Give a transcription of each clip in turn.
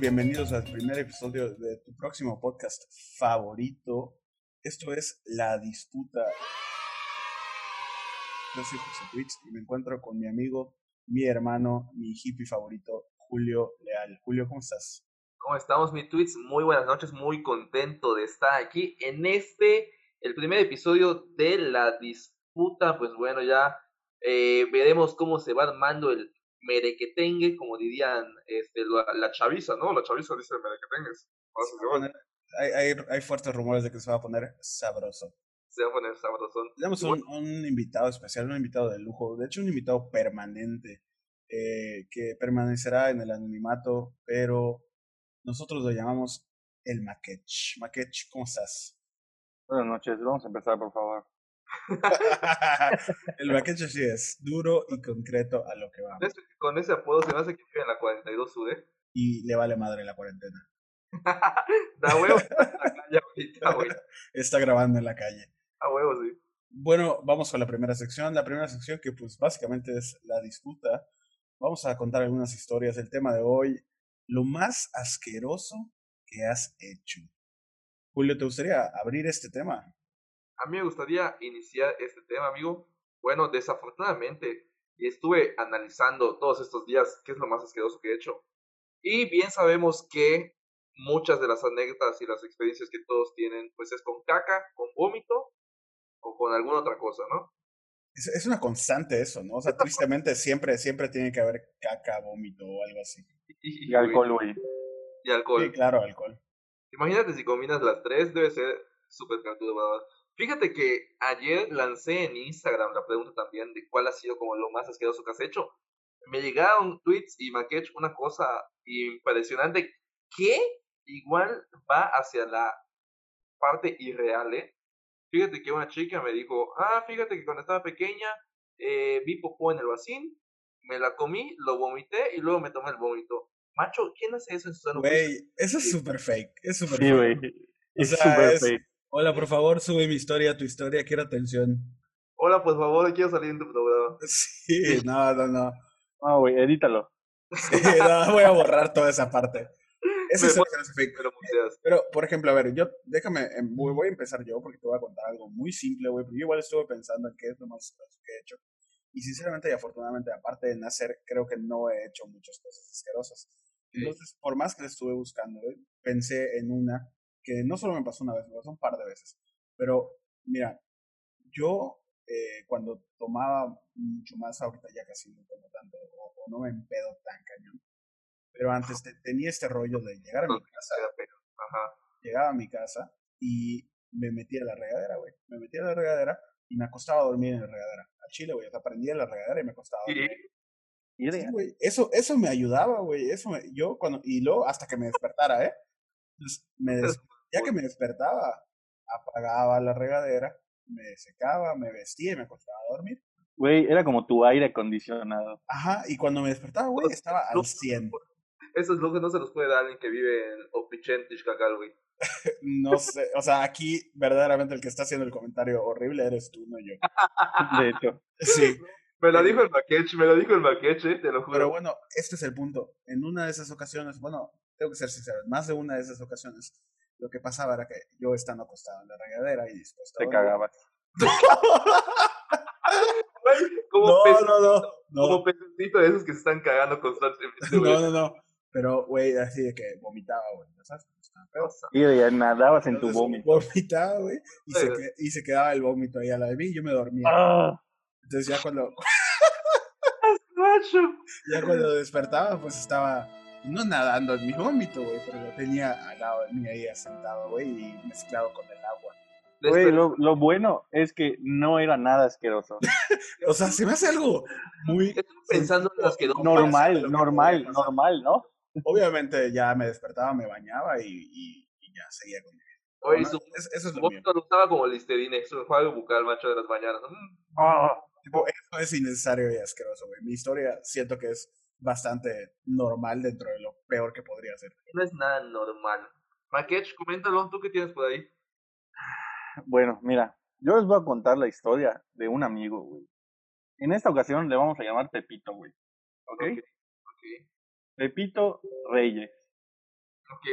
Bienvenidos al primer episodio de tu próximo podcast favorito. Esto es La Disputa. Yo soy José Twitch y me encuentro con mi amigo, mi hermano, mi hippie favorito, Julio Leal. Julio, ¿cómo estás? ¿Cómo estamos, mi Twitch? Muy buenas noches, muy contento de estar aquí en este, el primer episodio de La Disputa. Pues bueno, ya eh, veremos cómo se va armando el merequetengue, como dirían este, la, la chaviza, ¿no? La chaviza dice merequetengues. Hay, hay, hay fuertes rumores de que se va a poner sabroso. Se va a poner sabroso. Tenemos un, un invitado especial, un invitado de lujo, de hecho un invitado permanente, eh, que permanecerá en el anonimato, pero nosotros lo llamamos el Maquech. Maquech, ¿cómo estás? Buenas noches, vamos a empezar por favor. el Maquech sí es duro y concreto a lo que vamos. Con ese apodo se me hace que vive en la 42 Sude. Y le vale madre la cuarentena. da huevo, ahorita, güey. Está grabando en la calle. A huevo, sí. Bueno, vamos con la primera sección. La primera sección que pues básicamente es la disputa. Vamos a contar algunas historias. El tema de hoy, lo más asqueroso que has hecho. Julio, ¿te gustaría abrir este tema? A mí me gustaría iniciar este tema, amigo. Bueno, desafortunadamente estuve analizando todos estos días qué es lo más asqueroso que he hecho. Y bien sabemos que muchas de las anécdotas y las experiencias que todos tienen, pues es con caca, con vómito o con alguna otra cosa, ¿no? Es, es una constante eso, ¿no? O sea, tristemente siempre, siempre tiene que haber caca, vómito o algo así. Y, alcohol, güey. Y alcohol. Sí, claro, alcohol. Imagínate si combinas las tres, debe ser súper cantudo, ¿verdad? Fíjate que ayer lancé en Instagram la pregunta también de cuál ha sido como lo más asqueroso que has hecho. Me llegaron tweets y me hecho una cosa impresionante que igual va hacia la parte irreal, ¿eh? Fíjate que una chica me dijo, ah, fíjate que cuando estaba pequeña eh, vi popó en el vacín, me la comí, lo vomité y luego me tomé el vómito. Macho, ¿quién hace eso en su Güey, eso es súper fake, es súper Sí, fake. güey. O Es sea, súper es- fake. Hola, por favor, sube mi historia, tu historia, quiero atención. Hola, por favor, quiero salir en tu programa. Sí, no, no, no. No, güey, edítalo. Sí, no, voy a borrar toda esa parte. Ese es el. Pero. Pero, por ejemplo, a ver, yo, déjame, em, voy voy a empezar yo porque te voy a contar algo muy simple, güey, porque yo igual estuve pensando en qué es lo más asqueroso que he hecho. Y sinceramente y afortunadamente, aparte de nacer, creo que no he hecho muchas cosas asquerosas. Entonces, por más que le estuve buscando, güey, pensé en una que no solo me pasó una vez, me pasó un par de veces. Pero, mira, yo eh, cuando tomaba mucho más, ahorita ya casi no tomo tanto, o, o no me empedo tan cañón. Pero antes te- tenía este rollo de llegar a mi casa. Ajá. llegaba a mi casa y me metía a la regadera, güey. Me metía a la regadera y me acostaba a dormir en la regadera. A Chile, güey. Sea, prendía la regadera y me acostaba a dormir. Y Sí, güey. Eso, eso me ayudaba, güey. Eso me- yo cuando, y luego hasta que me despertara, ¿eh? Me des- ya que me despertaba, apagaba la regadera, me secaba, me vestía y me acostaba a dormir. Güey, era como tu aire acondicionado. Ajá, y cuando me despertaba, güey, estaba al 100. Esos lujos no se los puede dar alguien que vive en Opichen, Tishkakal, güey. No sé, o sea, aquí verdaderamente el que está haciendo el comentario horrible eres tú, no yo. De hecho. Sí, Me lo dijo el Maquech, me lo dijo el Maquech, eh, te lo juro. Pero bueno, este es el punto. En una de esas ocasiones, bueno, tengo que ser sincero, más de una de esas ocasiones, lo que pasaba era que yo estando acostado en la regadera y dispuesto a Te cagabas. Como, No, pez- no, no, como pececito de esos que se están cagando constantemente, güey. no, no, no. Pero, güey, así de que vomitaba, güey, ¿no ¿sabes? Ya nadabas en tu vómito. Vomitaba, güey, y Sí. y se quedaba el vómito ahí a la de mí y yo me dormía. Ah, Entonces ya cuando, ya cuando despertaba, pues estaba no nadando en mi vómito, güey, pero lo tenía al lado de mí ahí sentado, güey, y mezclado con el agua. Güey, lo, lo bueno es que no era nada asqueroso. O sea, se me hace algo muy Estoy pensando en las que no Normal, lo que normal, normal, ¿no? Obviamente ya me despertaba, me bañaba y, y, y ya seguía con mi vida. Oye, ¿no? su Es- eso es lo mío. vómito lo usaba como Listerine, su enjuague bucal, macho, de las mañanas. Mm. Ah, Tipo, eso es innecesario y asqueroso, güey. Mi historia siento que es bastante normal dentro de lo peor que podría ser. No es nada normal. Maquech, coméntalo, ¿tú qué tienes por ahí? Bueno, mira, yo les voy a contar la historia de un amigo, güey. En esta ocasión le vamos a llamar Pepito, güey. ¿Ok? Ok, ok. Pepito Reyes. Ok.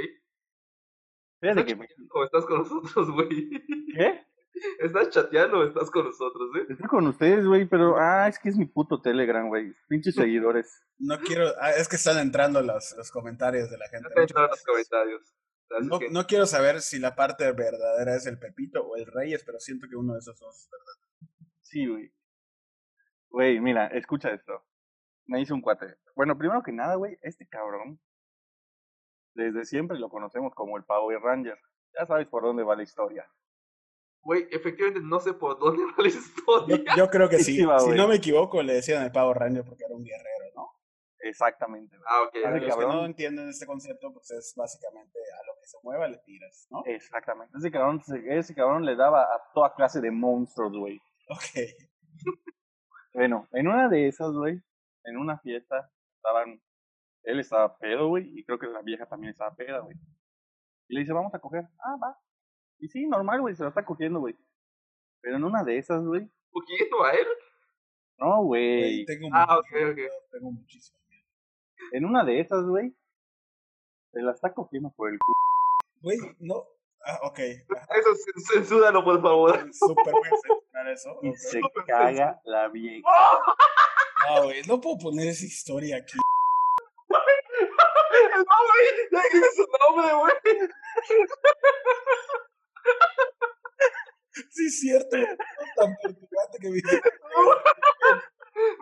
Fíjate ¿Estás que me- o estás con nosotros, güey? ¿Qué? ¿Estás chateando o estás con nosotros, eh? Estoy con ustedes, güey, pero ah, es que es mi puto Telegram, güey. Pinches seguidores. No quiero. ah, es que están entrando los, los comentarios de la gente. No te Muchas entran los comentarios. No, que- no quiero saber si la parte verdadera es el Pepito o el Reyes, pero siento que uno de esos dos es verdad. Sí, güey. Güey, mira, escucha esto. Me hizo un cuate. Bueno, primero que nada, güey, este cabrón, desde siempre lo conocemos como el Power Ranger. Ya sabes por dónde va la historia. Güey, efectivamente no sé por dónde va la Yo, historia. yo creo que Sí, sí. sí va, si no me equivoco, le decían el Pavo Ranger porque era un guerrero, ¿no? Exactamente, güey. Ah, ok. Para Ese los que cabrón. no entienden este concepto, pues es básicamente a lo que se mueva le tiras, ¿no? Exactamente. Ese cabrón, se- ese cabrón le daba a toda clase de monstruos, güey. Ok. Bueno, en una de esas, güey, en una fiesta, estaban, él estaba pedo, güey, y creo que la vieja también estaba peda, güey. Y le dice, vamos a coger. Ah, va. Y sí, normal, güey, se la está cogiendo, güey. Pero en una de esas, güey, ¿Cogiendo a él? no, Güey, tengo, Ah, muchísimo ok, ok. miedo, tengo muchísimo miedo. En una de esas, güey, se la está cogiendo por el culo. Güey, no. Ah, ok. Eso c- censúralo, por favor. Súper censurar eso. Y se caga la vieja. No, güey, no puedo poner esa historia aquí. No, güey, ya dije su nombre, güey. Sí, es cierto. Tan perturbante que me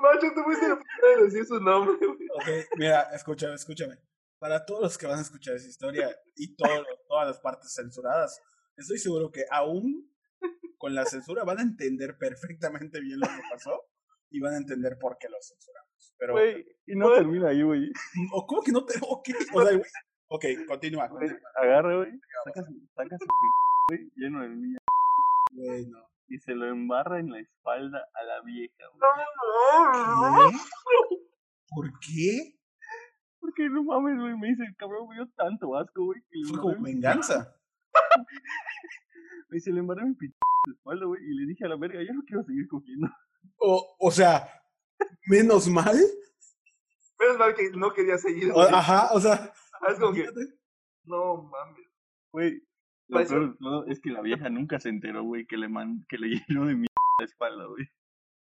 Macho, tú fuiste el primero en decir su nombre, güey. Ok, mira, escúchame, escúchame. Para todos los que van a escuchar esa historia y todos, todas las partes censuradas, estoy seguro que aún con la censura van a entender perfectamente bien lo que pasó y van a entender por qué lo censuramos. Pero, Güey, y no termina ahí, güey. ¿o ¿cómo que no te.? Ok, o sea, güey, ok, continúa. Agarra, güey, saca su p- güey, lleno de mía, Güey, no. y se lo embarra en la espalda a la vieja, güey. ¿Qué? ¿Por qué? Porque no mames, güey, me dice, el cabrón me dio tanto asco, güey. Fue como venganza. Me dice, le embarré mi p en la espalda, güey, y le dije a la verga, ya no quiero seguir cogiendo. O, o sea, menos mal. Menos mal que no quería seguir. O- ajá, o sea. Es como que, no mames. Güey, lo Parece- peor de todo es que la vieja nunca se enteró, güey, que le, man que le llenó de mierda la espalda, güey.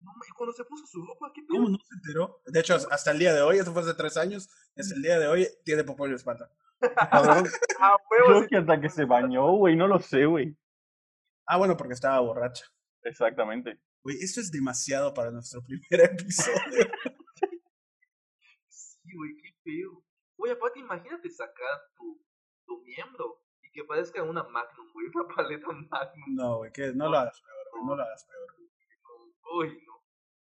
No, y cuando se puso su ropa, ¿qué ¿Cómo pedo? no se enteró? De hecho, hasta el día de hoy, eso fue hace tres años, hasta el día de hoy tiene popó en la espalda. Ah, creo que hasta que se bañó, güey, no lo sé, güey. Ah, bueno, porque estaba borracha. Exactamente. Güey, esto es demasiado para nuestro primer episodio. Sí, güey, qué feo. Oye, aparte, imagínate sacar tu, tu miembro que parezca una Magnum, güey, una paleta Magnum. No, güey, que no lo hagas peor, güey, no lo hagas peor. Uy, no.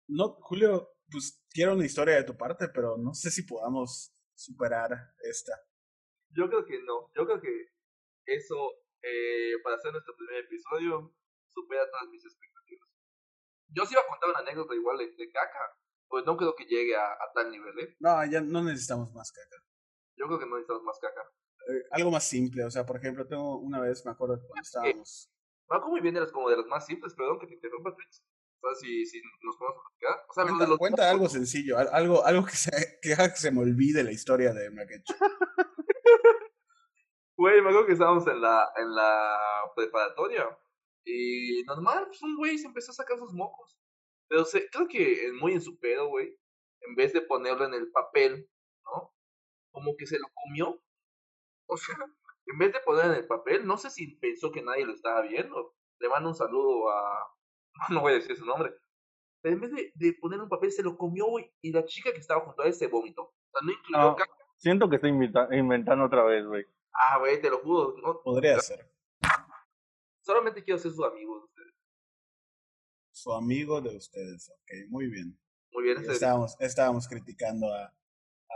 No, Julio, pues quiero una historia de tu parte, pero no sé si podamos superar esta. Yo creo que no. Yo creo que eso, eh, para hacer nuestro primer episodio, supera todas mis expectativas. Yo sí iba a contar una anécdota igual de, de caca, pues no creo que llegue a, a tal nivel, ¿eh? No, ya no necesitamos más caca. Yo creo que no necesitamos más caca. Eh, algo más simple, o sea, por ejemplo, tengo una vez, me acuerdo cuando estábamos... Marco muy bien de las, como de las más simples, perdón que te interrumpa, Twitch. O sea, si, si nos podemos platicar. O sea, Cuenta, los cuenta algo sencillo, al- algo, algo que, se, que haga que se me olvide la historia de Maquecho. Güey, me acuerdo que estábamos en la, en la preparatoria. Y normal, pues un güey se empezó a sacar sus mocos. Pero se, creo que muy en su pedo, güey. En vez de ponerlo en el papel, ¿no? Como que se lo comió. O sea, en vez de ponerlo en el papel, no sé si pensó que nadie lo estaba viendo. Le mando un saludo a. No voy a decir su nombre. Pero en vez de, de poner un papel, se lo comió. Y la chica que estaba junto a él se vomitó. O sea, no incluyó No. caca. Siento que estoy invita- inventando otra vez, güey. Ah, güey, te lo juro. No, Podría ser. solamente quiero ser su amigo. de ustedes. Su amigo de ustedes, ok, muy bien. Muy bien, ese Estábamos, estábamos criticando a,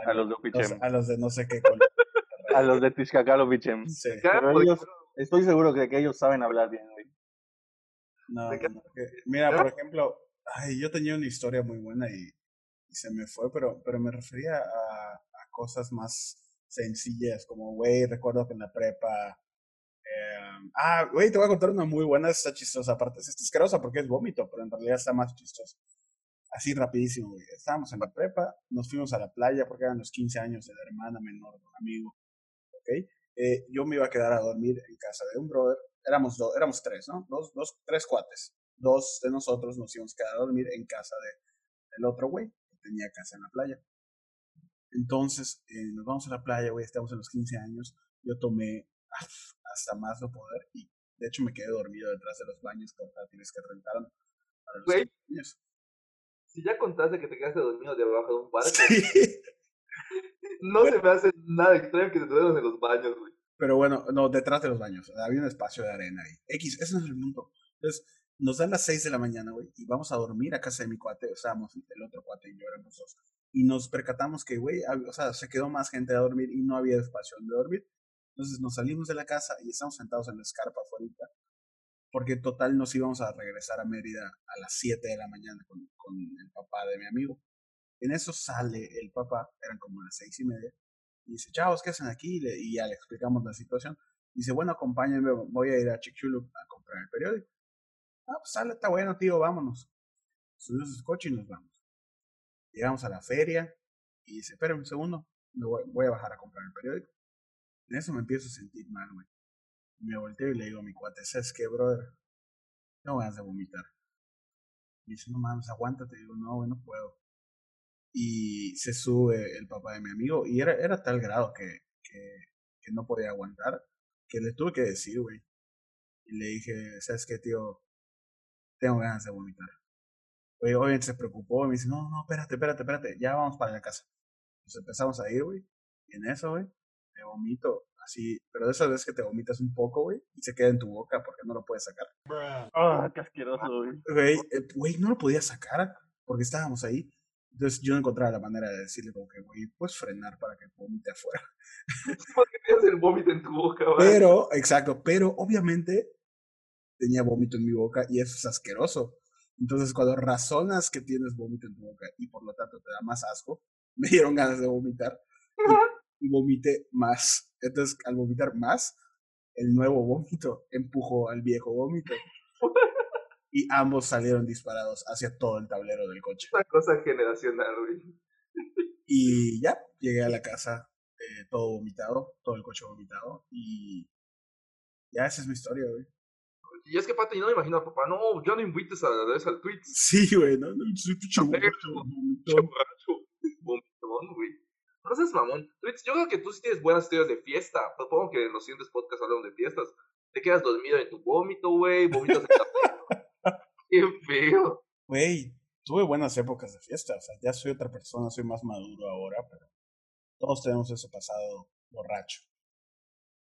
A los de los, a los de no sé qué. col- A los de Bichem. Sí, Pero ellos, estoy seguro de que ellos saben hablar bien, güey. no, Mira, por ejemplo, ay, yo tenía una historia muy buena y, y se me fue, pero, pero me refería a, a cosas más sencillas, como, güey, recuerdo que en la prepa... eh, ah, güey, te voy a contar una muy buena, está chistosa, aparte, está asquerosa porque es vómito, pero en realidad está más chistosa. Así rapidísimo, güey. Estábamos en la prepa, nos fuimos a la playa porque eran los 15 años de la hermana menor de un amigo, ¿ok? eh, yo me iba a quedar a dormir en casa de un brother. Éramos, dos, éramos tres, ¿no? Dos, dos, tres cuates. Dos de nosotros nos íbamos a quedar a dormir en casa de, del otro güey, que tenía casa en la playa. Entonces, eh, nos vamos a la playa, güey, estamos en los 15 años. Yo tomé hasta más no poder y de hecho me quedé dormido detrás de los baños portátiles que rentaron para los Güey. niños. Si ya contaste que te quedaste dormido debajo de un barco, Sí. No se me hace nada extraño que te duermas en los baños, güey. Pero bueno, no, detrás de los baños. Había un espacio de arena ahí. X, ese es el mundo. Entonces, nos dan las 6 de la mañana, güey, y vamos a dormir a casa de mi cuate. O sea, éramos el otro cuate y yo éramos dos. Y nos percatamos que, güey, o sea, se quedó más gente a dormir y no había espacio donde dormir. Entonces nos salimos de la casa y estamos sentados en la escarpa afuera. Porque total nos íbamos a regresar a Mérida a las 7 de la mañana con el papá de mi amigo. En eso sale el papá, eran como las seis y media, y dice, chavos, ¿qué hacen aquí? Y, ya le explicamos la situación. Dice, bueno, acompáñenme, voy a ir a Chicxulub a comprar el periódico. Ah, pues sale, está bueno, tío, vámonos. Subimos el coche y nos vamos. Llegamos a la feria y dice, espérame un segundo, me voy, voy a bajar a comprar el periódico. En eso me empiezo a sentir mal, güey. Me volteo y le digo a mi cuate, ¿sabes qué, brother? Tengo ganas de vomitar. Y dice, no mames, aguántate. Digo, no, güey, no puedo. Y se sube el papá de mi amigo y era, era tal grado que, que, que no podía aguantar que le tuve que decir, güey. Y le dije, ¿sabes qué, tío? Tengo ganas de vomitar. Güey, obviamente se preocupó y me dice, no, no, espérate, espérate, espérate, ya vamos para la casa. Nos empezamos a ir, güey. Y en eso, güey, me vomito así, pero de esas veces que te vomitas un poco, güey, y se queda en tu boca porque no lo puedes sacar. Ah, qué asqueroso, güey. Güey, eh, güey, no lo podía sacar porque estábamos ahí. Entonces yo no encontraba la manera de decirle como que, güey, puedes frenar para que vomite afuera. ¿Por qué tienes el vómito en tu boca? Pero, exacto, pero obviamente tenía vómito en mi boca y eso es asqueroso. Entonces cuando razonas que tienes vómito en tu boca y por lo tanto te da más asco, me dieron ganas de vomitar y vomité más. Entonces al vomitar más, el nuevo vómito empujó al viejo vómito. Y ambos salieron disparados hacia todo el tablero del coche. Una cosa generacional, güey. Y ya, llegué a la casa eh, todo vomitado, todo el coche vomitado. Y ya esa es mi historia, güey. Y es que, Pato, yo no me imagino a papá, no, ya no invites a la vez al tweet. Sí, güey, no, no, soy pinche borracho, vomitón. güey. No seas mamón. Yo creo que tú sí tienes buenas historias de fiesta. Supongo que en los siguientes podcasts hablamos de fiestas. Te quedas dormido en tu vómito, güey, vomitas en la... Qué feo. Güey, tuve buenas épocas de fiesta, o sea, ya soy otra persona, soy más maduro ahora, pero todos tenemos ese pasado borracho.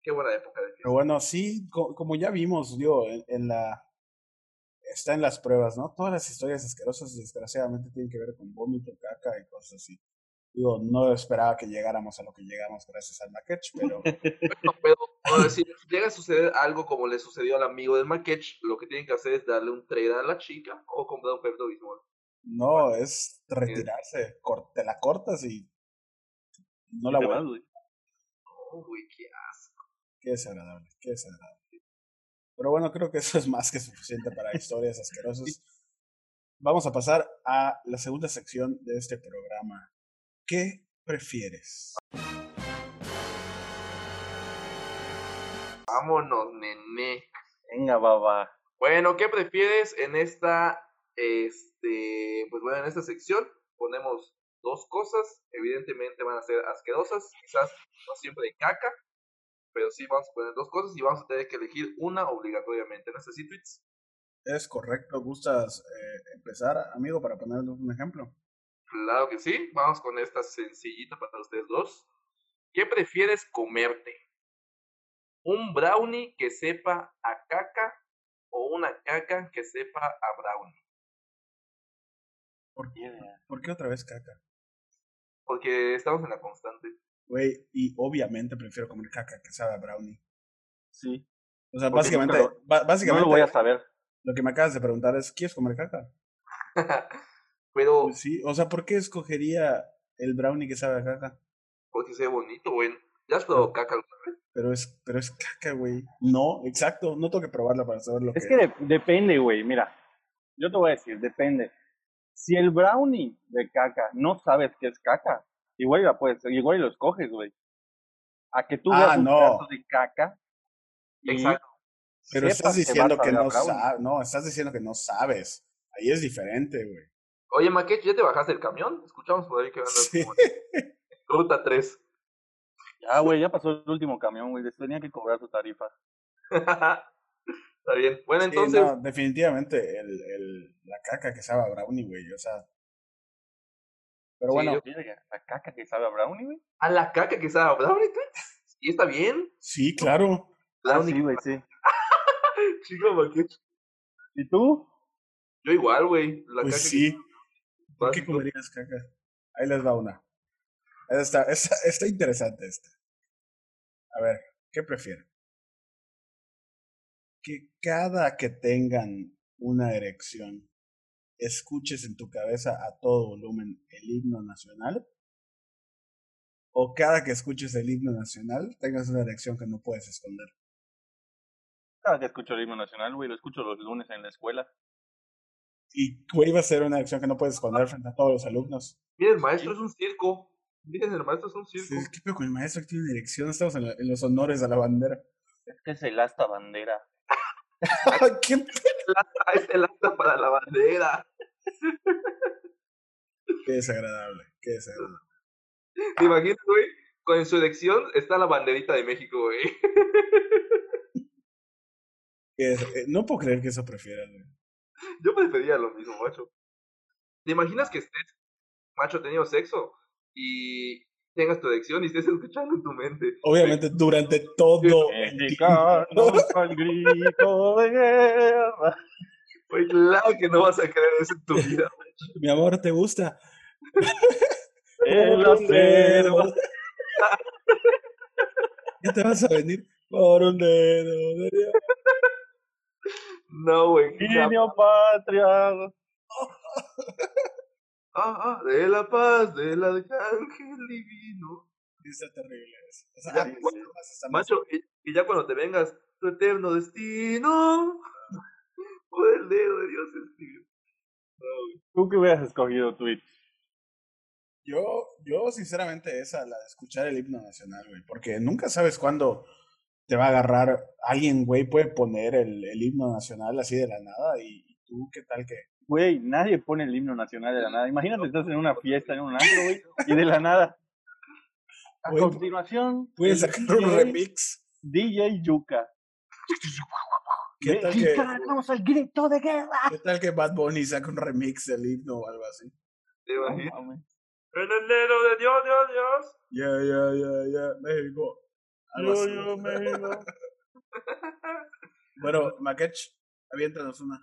Qué buena época de Pero fiesta. bueno, sí, co- como ya vimos, digo, en, en la... Está en las pruebas, ¿no? Todas las historias asquerosas, desgraciadamente, tienen que ver con vómito, caca y cosas así. Digo, no esperaba que llegáramos a lo que llegamos gracias al Maquetch, pero pero ahora, si llega a suceder algo como le sucedió al amigo del Maquetch, lo que tienen que hacer es darle un trade a la chica o comprar un Pepto Bismol. no, es retirarse, te la cortas y no la vuelves. Oh, güey, qué asco. Qué desagradable, qué desagradable. Pero bueno, creo que eso es más que suficiente para historias asquerosas. Vamos a pasar a la segunda sección de este programa. ¿Qué prefieres? Vámonos, nene. Venga, baba. Bueno, ¿qué prefieres en esta, este, pues bueno, en esta sección ponemos dos cosas, evidentemente van a ser asquerosas, quizás no siempre de caca, pero sí vamos a poner dos cosas y vamos a tener que elegir una obligatoriamente. ¿No sé si tweets? ¿Es correcto? ¿Gustas eh, empezar, amigo, para ponernos un ejemplo? Claro que sí, vamos con esta sencillita para ustedes dos. ¿Qué prefieres comerte? ¿Un brownie que sepa a caca o una caca que sepa a brownie? ¿Por qué, ¿Por qué otra vez caca? Porque estamos en la constante. Güey, y obviamente prefiero comer caca que sabe a brownie. Sí. O sea, básicamente, ba- No básicamente lo voy a saber. lo que me acabas de preguntar es, ¿quieres comer caca? Pero Pues sí, o sea, ¿por qué escogería el brownie que sabe a caca? porque se ve bonito, güey. ¿Ya has probado caca alguna vez? Pero es, pero es caca, güey. No, exacto, no tengo que probarla para saber lo Es que que de- depende, güey. Mira, yo te voy a decir, depende. Si el brownie de caca no sabes que es caca, igual la puedes, igual lo escoges, güey. a que tú Ah, veas un no. pedazo de caca. y Exacto. Pero estás diciendo que no sabes. No, estás diciendo que no sabes. Ahí es diferente, güey. Oye, Maquech, ¿ya te bajaste del camión? Escuchamos por ahí que andas Sí. como en ruta 3. Ya, güey, ya pasó el último camión, güey. Les tenía que cobrar su tarifa. Está bien. Bueno, Sí, entonces, no, definitivamente el, el, la caca que sabe a Brownie, güey. O sea. Pero Sí, bueno, yo- La caca que sabe a Brownie, güey. a la caca que estaba Brownie, ¿tú? ¿Y está bien? sí, claro. Ah, Brownie, sí, güey, sí. chico Maquech. ¿Y tú? Yo igual, güey. La Pues caca que sí. ¿Por qué comerías caca? Ahí les va una. Está, está, está interesante esta. A ver, ¿qué prefieren? Que cada que tengan una erección, escuches en tu cabeza a todo volumen el himno nacional. O cada que escuches el himno nacional, tengas una erección que no puedes esconder. Cada que escucho el himno nacional, güey, lo escucho los lunes en la escuela. Y, güey, va a ser una erección que no puedes esconder frente a todos los alumnos. Miren, el maestro es un circo. Miren, el maestro es un circo. Sí, ¿Qué pedo con el maestro que tiene una erección? Estamos en, la- en los honores a la bandera. Es que es el asta bandera. ¿Qué Ah, es el acta para la bandera. Qué desagradable, qué desagradable. ¿Te imaginas, güey? Con su elección está la banderita de México, güey. Eh, no puedo creer que eso prefieras, güey. Yo preferiría lo mismo, macho. ¿Te imaginas que estés, macho, teniendo sexo y tengas tu elección y estés escuchando en tu mente? Obviamente durante todo el al grito de guerra. Güey, claro que no vas a creer eso en tu vida. Mi amor, ¿te gusta? El acero. Ya te vas a venir por un dedo de Dios. No, güey. Niño patria. Ah, ah, de la paz, del arcángel divino. Está terrible eso. O sea, Ya, bueno, Macho, y, y ya cuando te vengas, tu eterno destino. Por el dedo de Dios escribe. ¿Tú qué hubieras escogido, Twitch? Yo, yo sinceramente esa, la de escuchar el himno nacional, güey, porque nunca sabes cuándo te va a agarrar alguien, güey, puede poner el, el himno nacional así de la nada y, y tú, ¿qué tal que? Güey, nadie pone el himno nacional de la nada. Imagínate, estás en una fiesta, en un antro, güey, y de la nada. A continuación, Puedes sacar un remix. DJ Yuka. ¿Qué tal que, Mexicanos al grito de guerra. qué tal que Bad Bunny saca un remix del himno o algo así? ¿Te imaginas? el dedo de Dios, Dios, Dios. Ya, ya, ya, ya, México. Yo, yo, México. Bueno, Makech, aviéntanos una.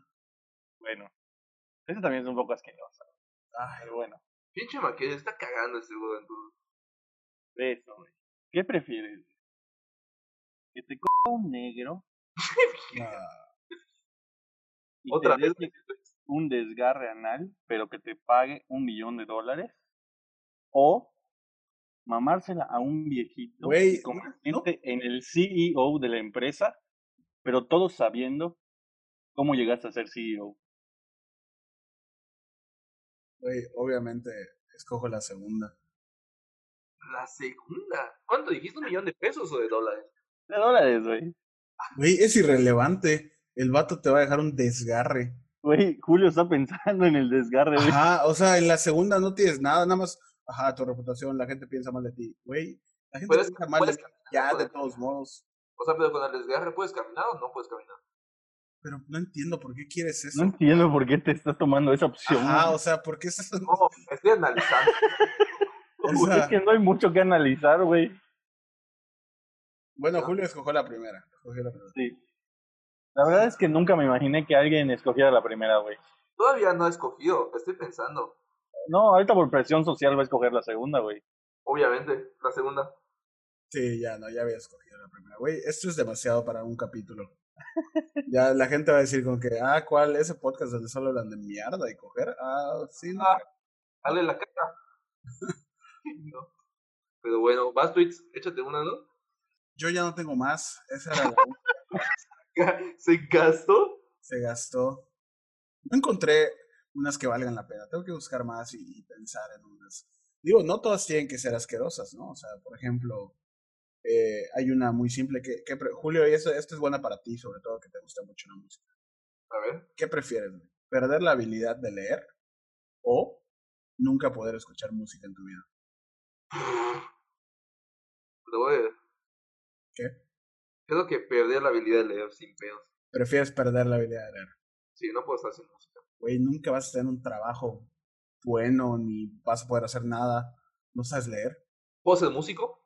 Bueno, eso también es un poco asqueroso. Ay, Pero bueno, Pinche Maquilla está cagando ese güey en tu. de eso, güey. ¿Qué prefieres? ¿Que te coja un negro y Otra te vez. deje un desgarre anal, pero que te pague un millón de dólares? ¿O mamársela a un viejito Güey, y convertirte en el CEO de la empresa, pero todos sabiendo cómo llegaste a ser CEO? Güey, obviamente escojo la segunda. La segunda. ¿Cuánto dijiste? ¿Un millón de pesos o de dólares? De dólares, güey. Güey, es irrelevante. El vato te va a dejar un desgarre. Güey, Julio está pensando en el desgarre, güey. Ajá, o sea, en la segunda no tienes nada, nada más, ajá, tu reputación, la gente piensa mal de ti. Güey, la gente Puedes- piensa mal de ti caminar, ya, de todos modos. O sea, pero con el desgarre, ¿puedes caminar o no puedes caminar? Pero no entiendo por qué quieres eso. No entiendo por qué te estás tomando esa opción. Güey. o sea, ¿por qué estás...? No, estoy analizando. O sea, es que no hay mucho que analizar, güey. Bueno, Julio escogió la primera. escogió la primera. Sí. La verdad es que nunca me imaginé que alguien escogiera la primera, güey. Todavía no he escogido, estoy pensando. No, ahorita por presión social va a escoger la segunda, güey. Obviamente, la segunda. Sí, ya, no, ya había escogido la primera. Güey, esto es demasiado para un capítulo. Ya la gente va a decir con que, ah, ¿cuál? Ese podcast donde solo hablan de mierda y coger. Ah, sí, no. Ah. Dale la cara. No. Pero bueno, vas tweets, échate una, ¿no? Yo ya no tengo más. Esa era la ¿Se gastó? se gastó. No encontré unas que valgan la pena. Tengo que buscar más y, y pensar en unas. Digo, no todas tienen que ser asquerosas, ¿no? O sea, por ejemplo, Eh, hay una muy simple que, que Julio, y esto, esto es buena para ti, sobre todo que te gusta mucho la música. A ver. ¿Qué prefieres? ¿Perder la habilidad de leer o nunca poder escuchar música en tu vida? Lo voy a... ¿Qué? Creo que perder la habilidad de leer sin pedos. Prefieres perder la habilidad de leer. Sí, no puedo estar sin música. Güey, nunca vas a tener un trabajo bueno ni vas a poder hacer nada. ¿No sabes leer? ¿Puedo ser músico?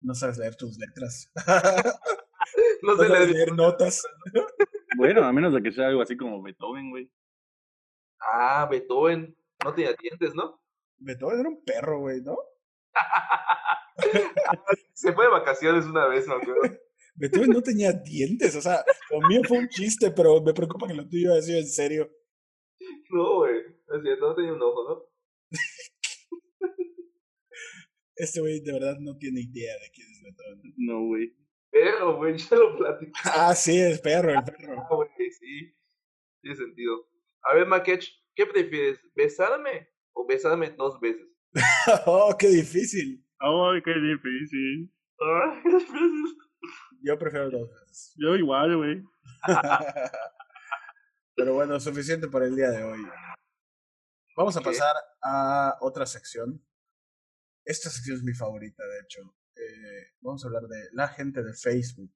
No sabes leer tus letras. no sé sabes leer. leer notas. Bueno, a menos de que sea algo así como Beethoven, güey. Ah, Beethoven. No tenía dientes, ¿no? Beethoven era un perro, güey, ¿no? Se fue de vacaciones una vez, me acuerdo. Beethoven no tenía dientes, o sea, lo mío fue un chiste, pero me preocupa que lo tuyo haya sido en serio. No, güey. Es cierto, no tenía un ojo, ¿no? Este güey de verdad no tiene idea de quién es Beethoven. No, güey. Perro, güey, ya lo platicé. Ah, sí, es perro, el perro. Ah, güey, sí. Tiene sentido. A ver, Makech, ¿qué prefieres? ¿Besarme o besarme dos veces? oh, qué difícil. Ay, qué difícil. Ay, qué difícil. Yo prefiero dos veces. Yo igual, güey. Pero bueno, suficiente por el día de hoy. Vamos a pasar a otra sección. Esta sección es mi favorita, de hecho. Eh, vamos a hablar de la gente de Facebook.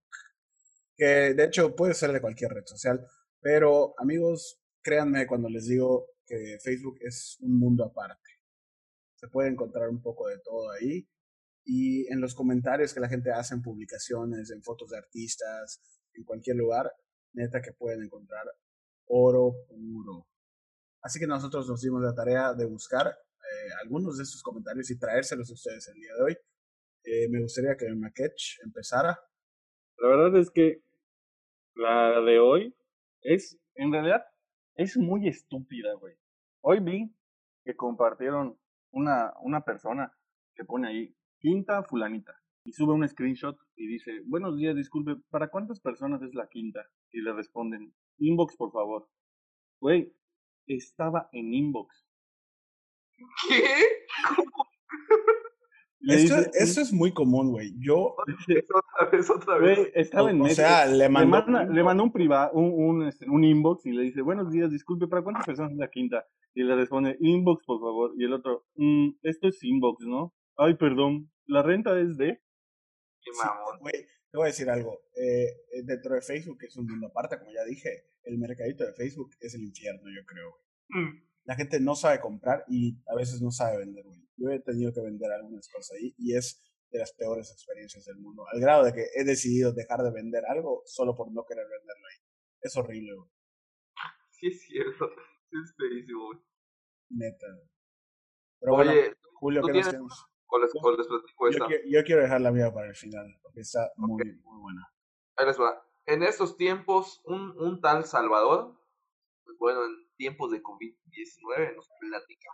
Que de hecho puede ser de cualquier red social. Pero amigos, créanme cuando les digo que Facebook es un mundo aparte. Se puede encontrar un poco de todo ahí. Y en los comentarios que la gente hace en publicaciones, en fotos de artistas, en cualquier lugar, neta que pueden encontrar oro puro. Así que nosotros nos dimos la tarea de buscar eh, algunos de estos comentarios y traérselos a ustedes el día de hoy. Eh, me gustaría que Makech empezara. La verdad es que la de hoy es, en realidad, es muy estúpida, güey. Hoy vi que compartieron una, una persona que pone ahí, quinta fulanita, y sube un screenshot y dice, buenos días, disculpe, ¿para cuántas personas es la quinta? Y le responden, inbox, por favor. Güey, estaba en inbox. ¿Qué? Le Esto, dice, esto es muy común, güey. Yo, Es otra vez, otra vez. Estaba en o sea, le le, mandó... manda, le manda un, priva, un, un, este, un inbox y le dice, buenos días, disculpe, ¿para cuántas personas es la quinta? Y le responde, inbox, por favor. Y el otro, "Mm, esto es inbox, ¿no? Ay, perdón, la renta es de... Qué Sí, mamón. güey, te voy a decir algo. Eh, eh, dentro de Facebook es un mundo aparte, como ya dije. El mercadito de Facebook es el infierno, yo creo. güey. Mm. La gente no sabe comprar y a veces no sabe vender, güey. Yo he tenido que vender algunas cosas ahí y es de las peores experiencias del mundo. Al grado de que he decidido dejar de vender algo solo por no querer venderlo ahí. Es horrible, güey. Sí, es cierto. Sí, es feísimo, güey. Neta. güey. Pero bueno, Oye, Julio, ¿tú ¿qué nos tienes- tienes? ¿Cuál les, cuál les platico Yo, esta? qui- yo quiero dejar la mía para el final, porque está muy, muy buena. Ahí les va. En estos tiempos, un, un tal Salvador, pues bueno, en tiempos de COVID-19 nos platica.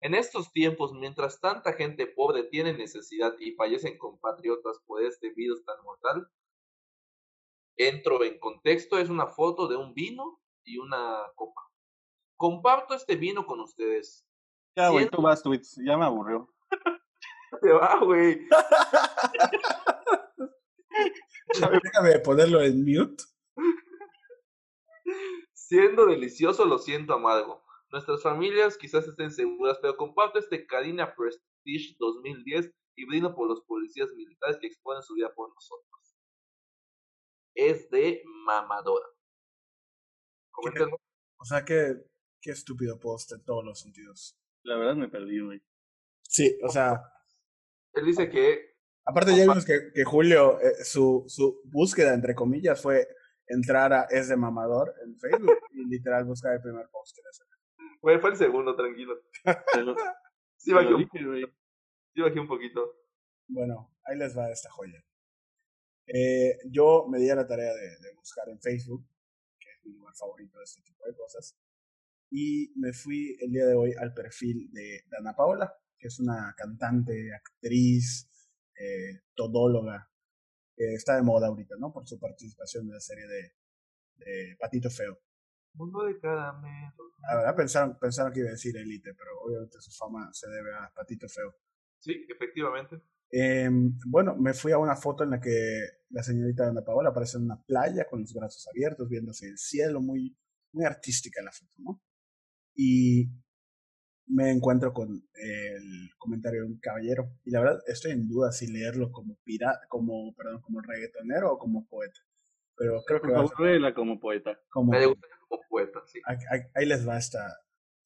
En estos tiempos, mientras tanta gente pobre tiene necesidad y fallecen compatriotas por este virus tan mortal, entro en contexto, es una foto de un vino y una copa. Comparto este vino con ustedes. Ya, güey, tú vas, tweets, ya me aburrió. Te va, güey. Déjame ponerlo en mute. Siendo delicioso, lo siento amargo. Nuestras familias quizás estén seguras, pero comparto este Karina Prestige 2010 y brindo por los policías militares que exponen su vida por nosotros. Es de mamadora. O sea, qué, qué estúpido post en todos los sentidos. La verdad me perdí, güey. Sí, o sea, Él dice que aparte ya vimos que, que Julio, eh, su, su búsqueda, entre comillas, fue entrar a Es de Mamador en Facebook y literal buscar el primer post que le salió. Güey, fue el segundo, tranquilo. Lo, Sí bajé, un, sí bajé un poquito. Bueno, ahí les va esta joya. Eh, yo me di a la tarea de, de buscar en Facebook, que es mi lugar favorito de este tipo de cosas, y me fui el día de hoy al perfil de Dana Paola, que es una cantante, actriz, eh, todóloga, que está de moda ahorita, ¿no? Por su participación en la serie de, de Patito Feo. Mundo de caramelo. La verdad pensaron, pensaron que iba a decir Elite, pero obviamente su fama se debe a Patito Feo. Sí, efectivamente. Em, bueno, me fui a una foto en la que la señorita Ana Paola aparece en una playa con los brazos abiertos, viendo hacia el cielo, muy, muy artística la foto, ¿no? Y me encuentro con el comentario de un caballero. Y la verdad, estoy en duda si leerlo como pirata, como, perdón, como reggaetonero o como poeta. Pero creo que va a como poeta. Como, me gusta como poeta, sí. Ahí, les va esta,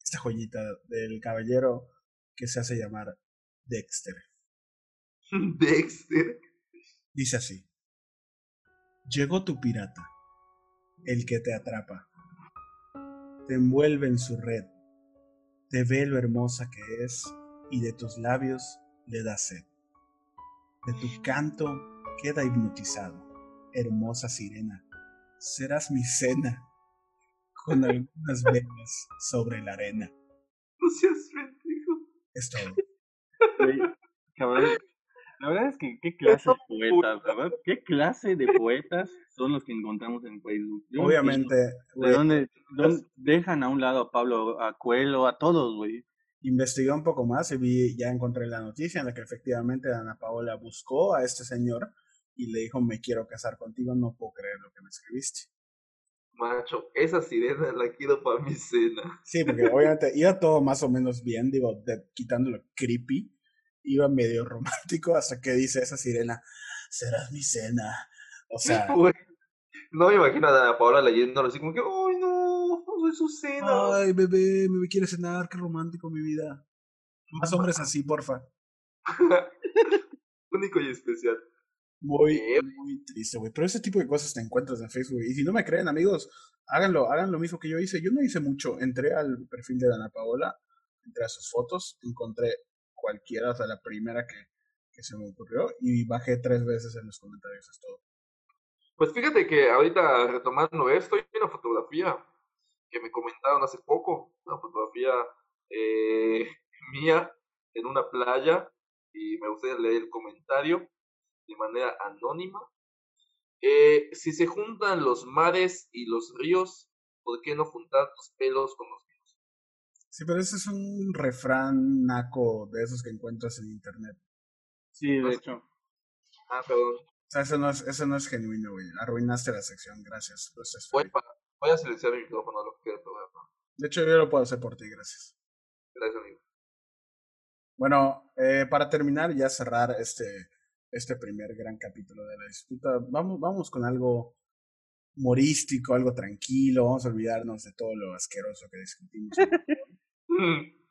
esta joyita del caballero que se hace llamar Dexter. Dexter. Dice así. Llegó tu pirata, el que te atrapa. Te envuelve en su red te ve lo hermosa que es y de tus labios le da sed. De tu canto queda hipnotizado, hermosa sirena. Serás mi cena con algunas velas sobre la arena. No seas. Es todo. La verdad es que qué clase de poetas, ¿verdad? ¿Qué clase de poetas son los que encontramos en Facebook? Obviamente. ¿De dónde, dejan a un lado a Pablo, a Coelho, a todos, güey? Investigué un poco más y vi, ya encontré la noticia en la que efectivamente Ana Paola buscó a este señor y le dijo, me quiero casar contigo, no puedo creer lo que me escribiste. Macho, esa sirena la quiero para mi cena. Sí, porque obviamente iba todo más o menos bien, digo, quitándolo creepy iba medio romántico hasta que dice esa sirena, serás mi cena. O sea... no me imagino a Dana Paola leyéndolo así como que, ay no, no soy su cena. Ay, bebé, me quiere cenar, qué romántico mi vida. Más hombres así, porfa. Único y especial. Muy, muy triste, güey. Pero ese tipo de cosas te encuentras en Facebook. Y si no me creen, amigos, háganlo, hagan lo mismo que yo hice. Yo no hice mucho. Entré al perfil de Dana Paola, entré a sus fotos, encontré cualquiera, o sea, la primera que, que se me ocurrió y bajé tres veces en los comentarios, es todo. Pues fíjate que ahorita retomando esto, hay una fotografía que me comentaron hace poco, una fotografía eh, mía en una playa y me gustaría leer el comentario de manera anónima. Eh, si se juntan los mares y los ríos, ¿por qué no juntar los pelos con los Sí, pero ese es un refrán naco de esos que encuentras en internet. Sí, de hecho. Ah, perdón. O sea, eso no es, eso no es genuino, güey. Arruinaste la sección, gracias. Voy, voy, a silenciar mi micrófono, lo que quiero De hecho, yo lo puedo hacer por ti, gracias. Gracias, amigo. Bueno, eh, para terminar, ya cerrar este, este primer gran capítulo de la disputa, vamos, vamos con algo humorístico, algo tranquilo, vamos a olvidarnos de todo lo asqueroso que discutimos.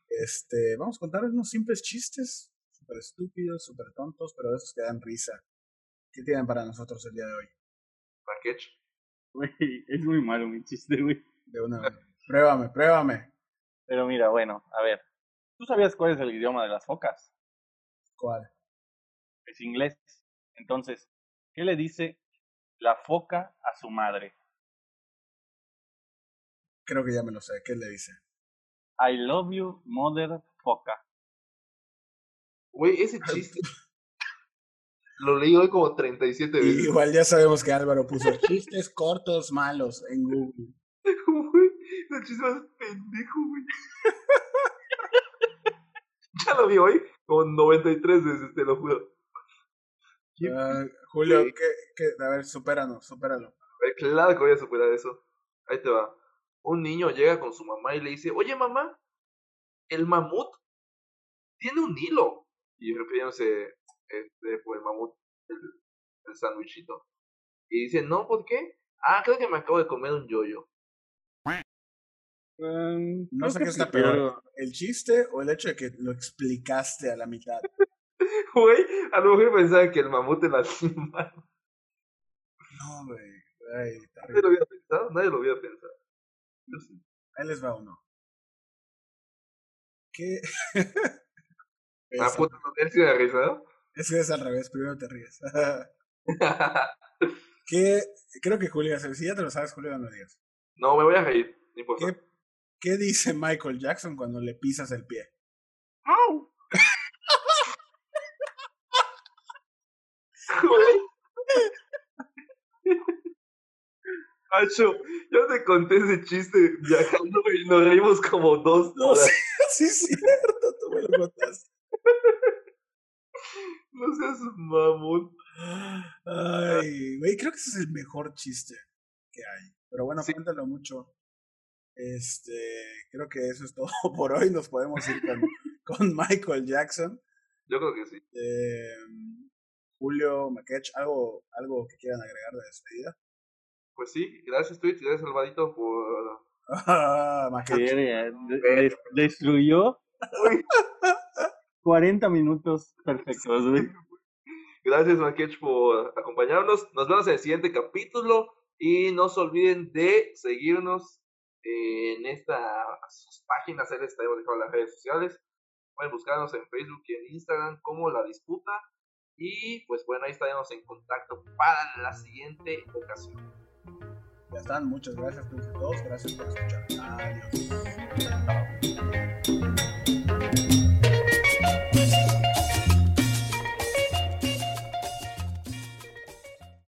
Este, vamos a contar unos simples chistes, súper estúpidos, súper tontos, pero de esos que dan risa. ¿Qué tienen para nosotros el día de hoy? Package. Güey, es muy malo mi chiste, güey. De una Pruébame, pruébame. Pero mira, bueno, a ver. ¿Tú sabías cuál es el idioma de las focas? ¿Cuál? Es inglés. Entonces, ¿qué le dice la foca a su madre? Creo que ya me lo sé. ¿Qué le dice? I love you, mother foca. Güey, ese chiste lo leí hoy como 37 veces. igual ya sabemos que Álvaro puso chistes cortos malos en Google. Güey, el chiste más pendejo, güey. ya lo vi hoy como 93 veces, te lo juro. Uh, Julio, ¿qué, qué? a ver, supéralo, supéralo. Claro que voy a superar eso. Ahí te va un niño llega con su mamá y le dice, oye mamá, el mamut tiene un hilo. Y refiriéndose este, por el mamut, el, el sándwichito. Y dice, no, ¿por qué? Ah, creo que me acabo de comer un yoyo. Um, no sé qué está peor, el chiste o el hecho de que lo explicaste a la mitad. Güey, a lo mejor pensaba que el mamut era mal. No, güey. Nadie lo había pensado, nadie lo había pensado. Ahí les va uno. ¿Qué? ah, puta, ¿no te de risa? Eso es al revés, primero te ríes. ¿Qué? Creo que Julio, si ya te lo sabes, Julio, no lo digas. No, me voy a reír, ¿Qué, ¿Qué dice Michael Jackson cuando le pisas el pie? ¡Au! Macho, yo te conté ese chiste viajando y nos reímos como dos no, Sí, sí, es cierto, tú me lo contaste. No seas mamón. Ay, güey, creo que ese es el mejor chiste que hay. Pero bueno, Sí. cuéntalo mucho. Este, creo que eso es todo por hoy. Nos podemos ir con, con Michael Jackson. Yo creo que sí. Eh, Julio Makech, ¿algo, ¿algo que quieran agregar de despedida? Pues sí, gracias Twitch, gracias Alvadito por... Ah, des- destruyó 40 minutos perfectos, güey. Gracias Makech por acompañarnos. Nos vemos en el siguiente capítulo y no se olviden de seguirnos en estas páginas. Ahí les estaremos dejando las redes sociales. Pueden buscarnos en Facebook y en Instagram como La Disputa. Y pues bueno, ahí estaremos en contacto para la siguiente ocasión. Ya están, muchas gracias a todos. Gracias por escuchar. Adiós.